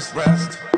saddest rest.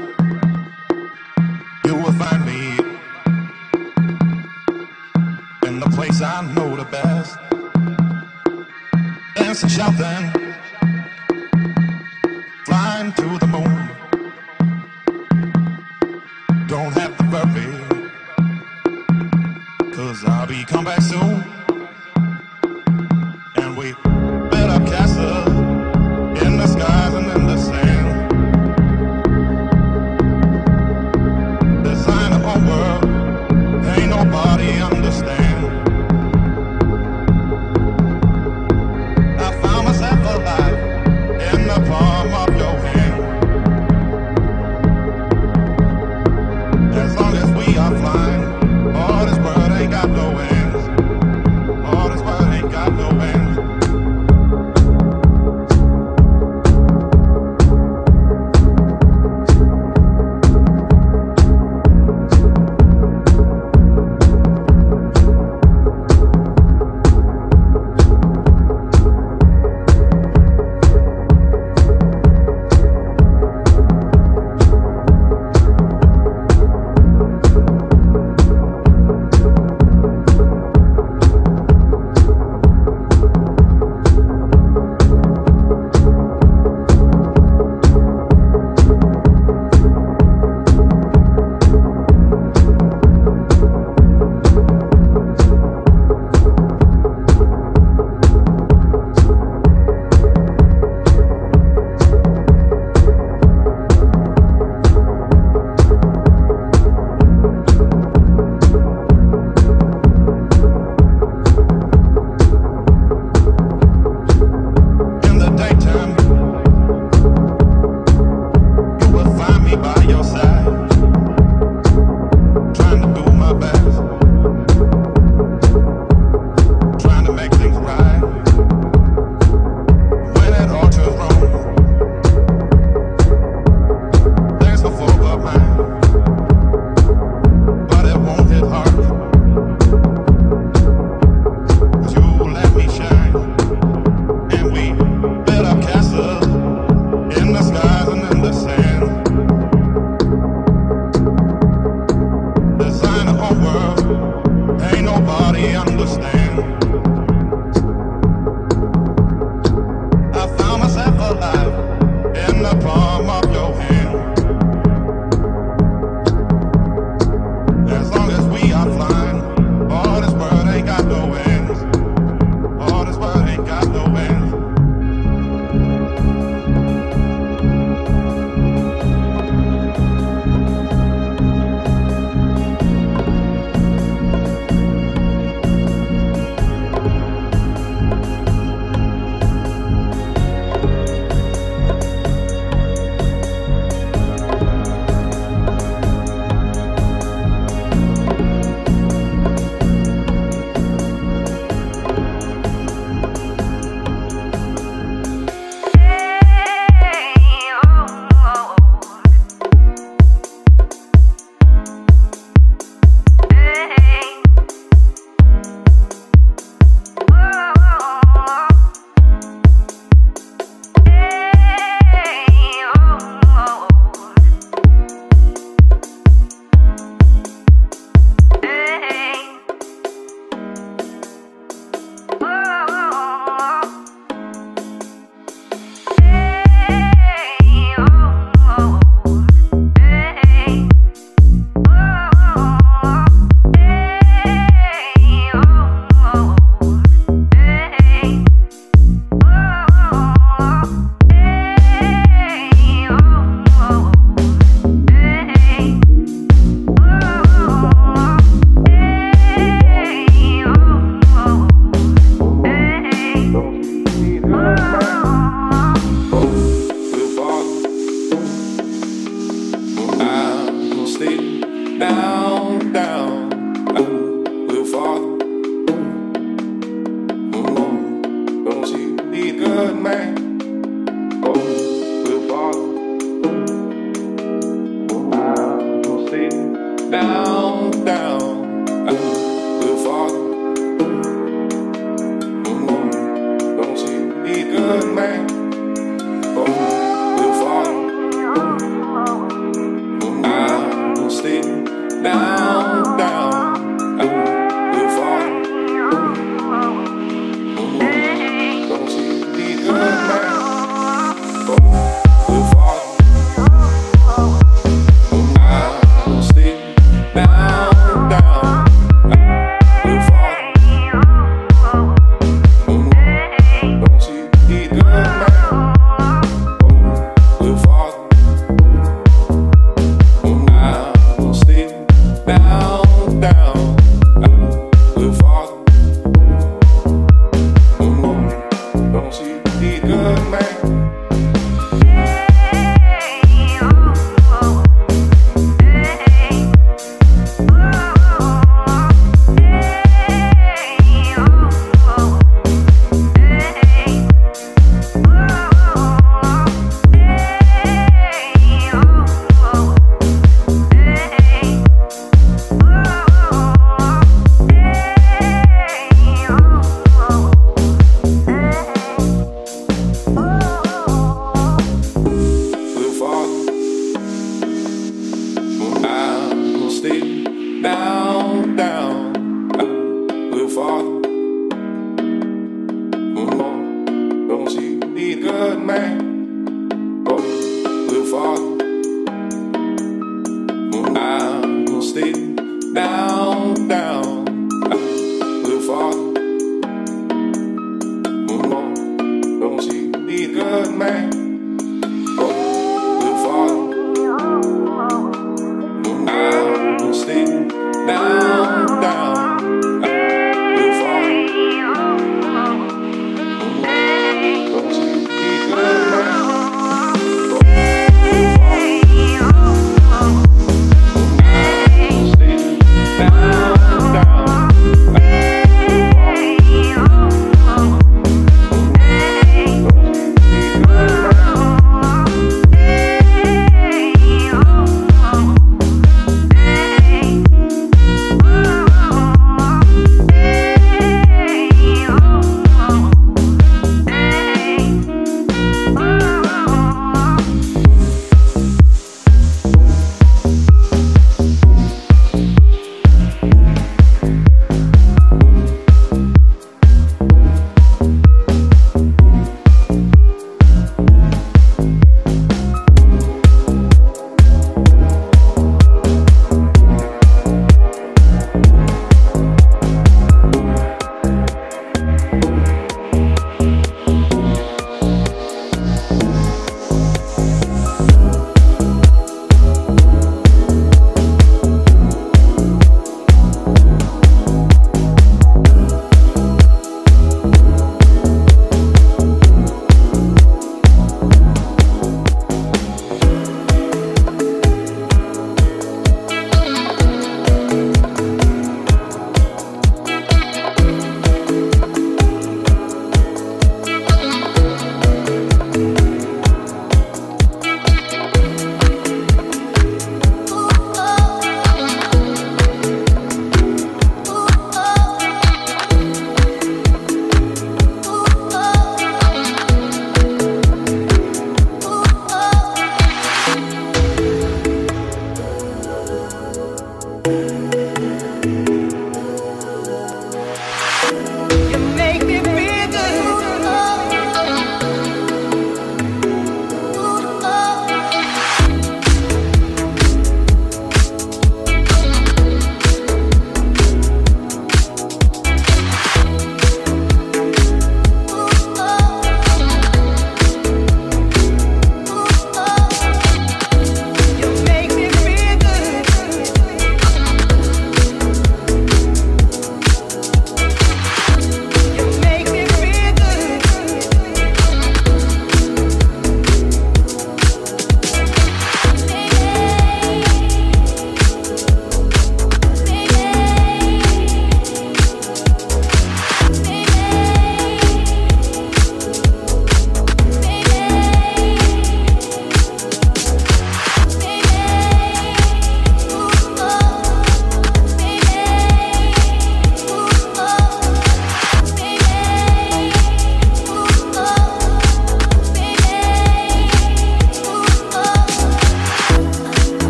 Down, down.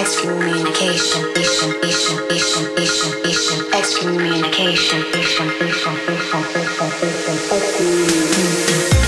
excommunication, Excommunication. Excommunication. excommunication, excommunication.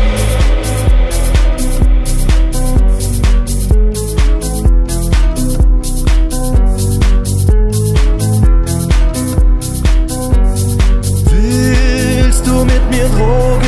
Drogen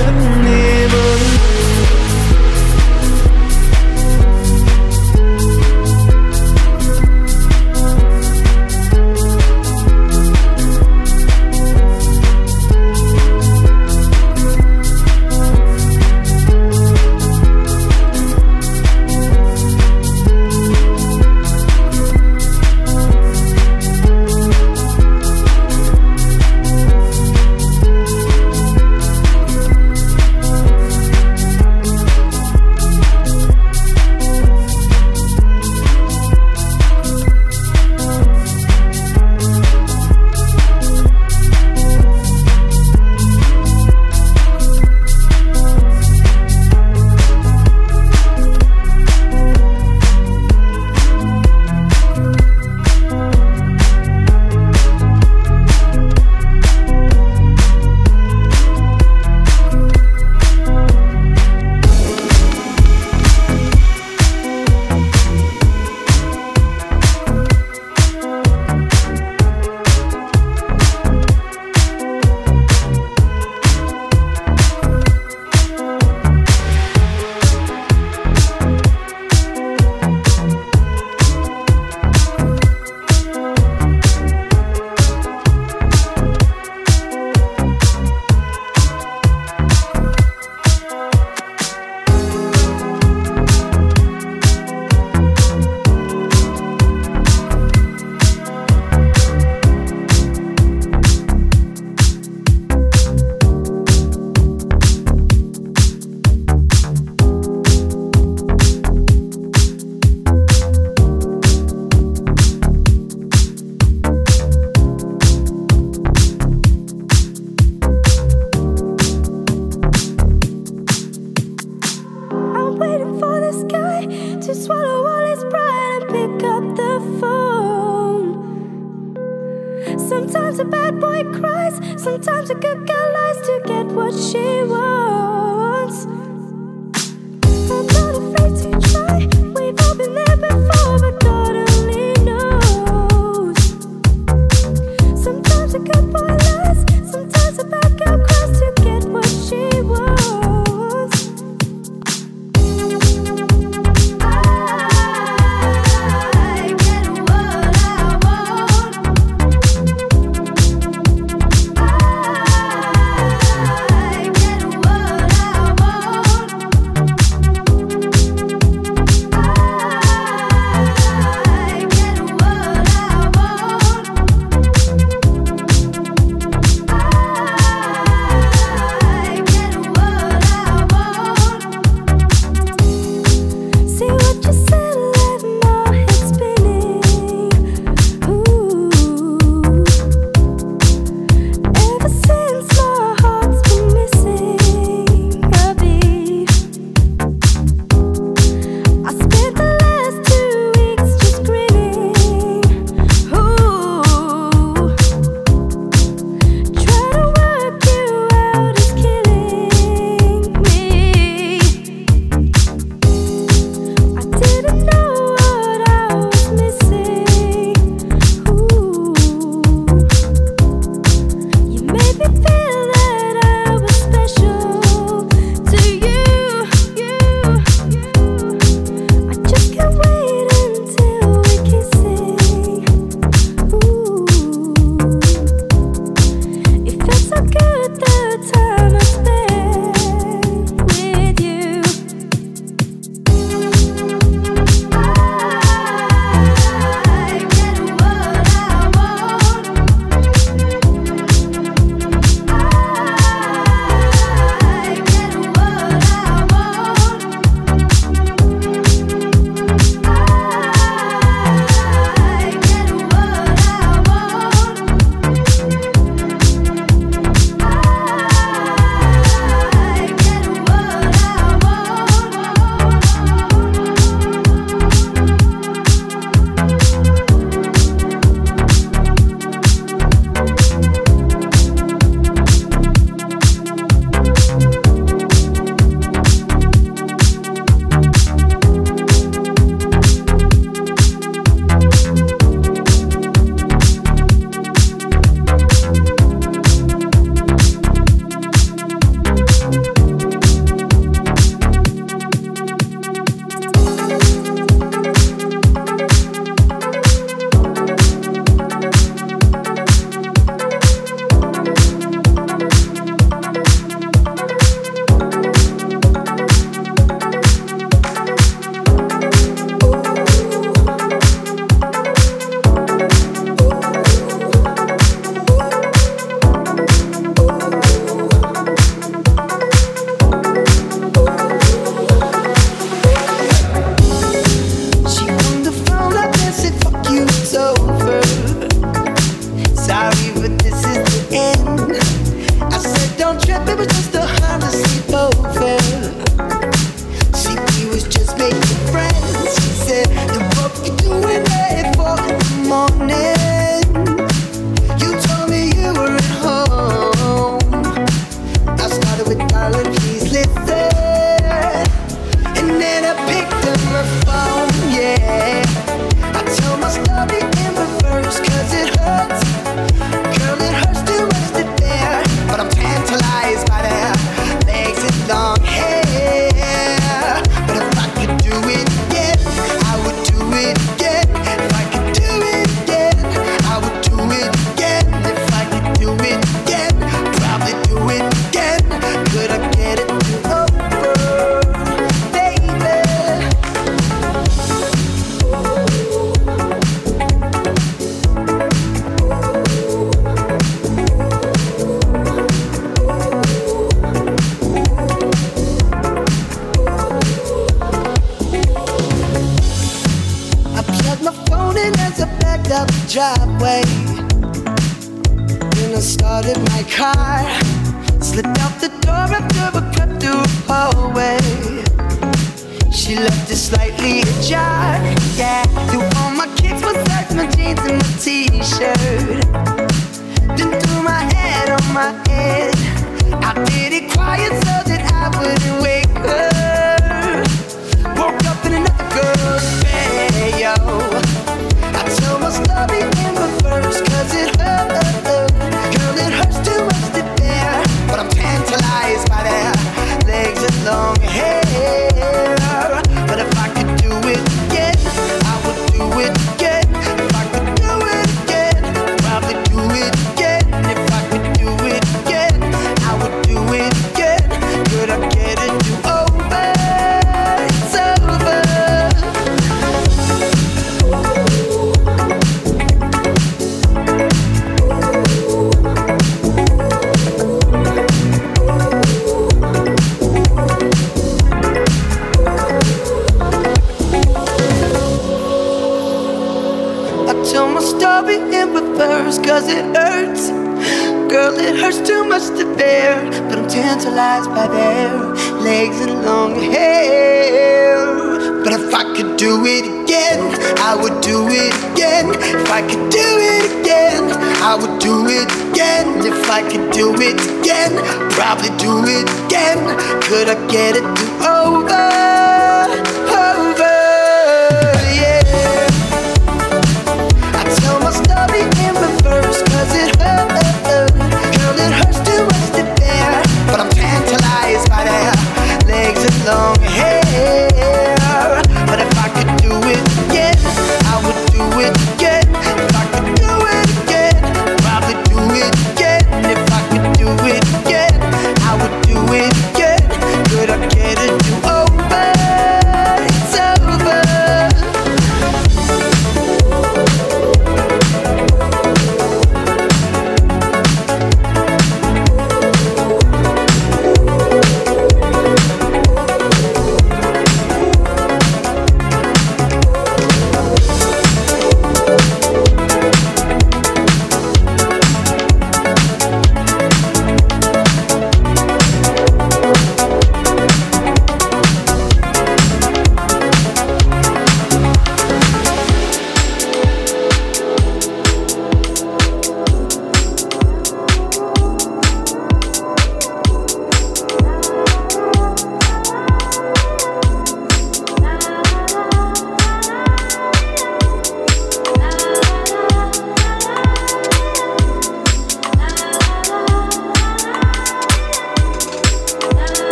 probably do it again. Could I get it to over?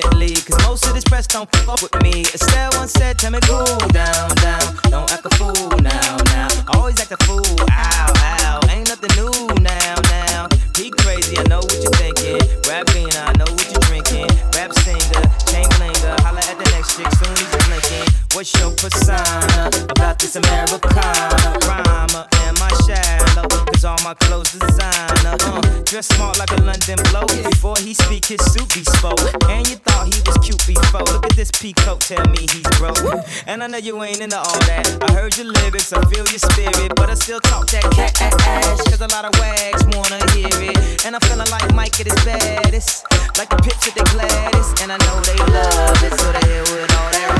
Cause most of this press don't fuck with me. Estelle once said, tell me cool down. And I know you ain't into all that. I heard your lyrics, I feel your spirit, but I still talk that cat ass. Cause a lot of wags wanna hear it. And I'm feeling like Mike at his baddest. Like a picture the gladdest. And I know they love it, so they hell with all that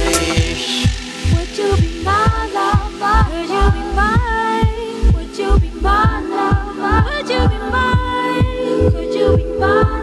rubbish. Would you be my lover? Would you be mine? Would you be my lover? Would you be mine? Could you be mine?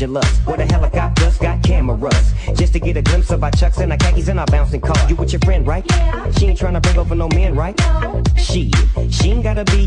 From Los Angeles, where the helicopters got cameras. Just to get a glimpse of our chucks and our khakis and our bouncing car. You with your friend, right? Yeah. She ain't trying to bring over no man, right? No. She, she ain't gotta be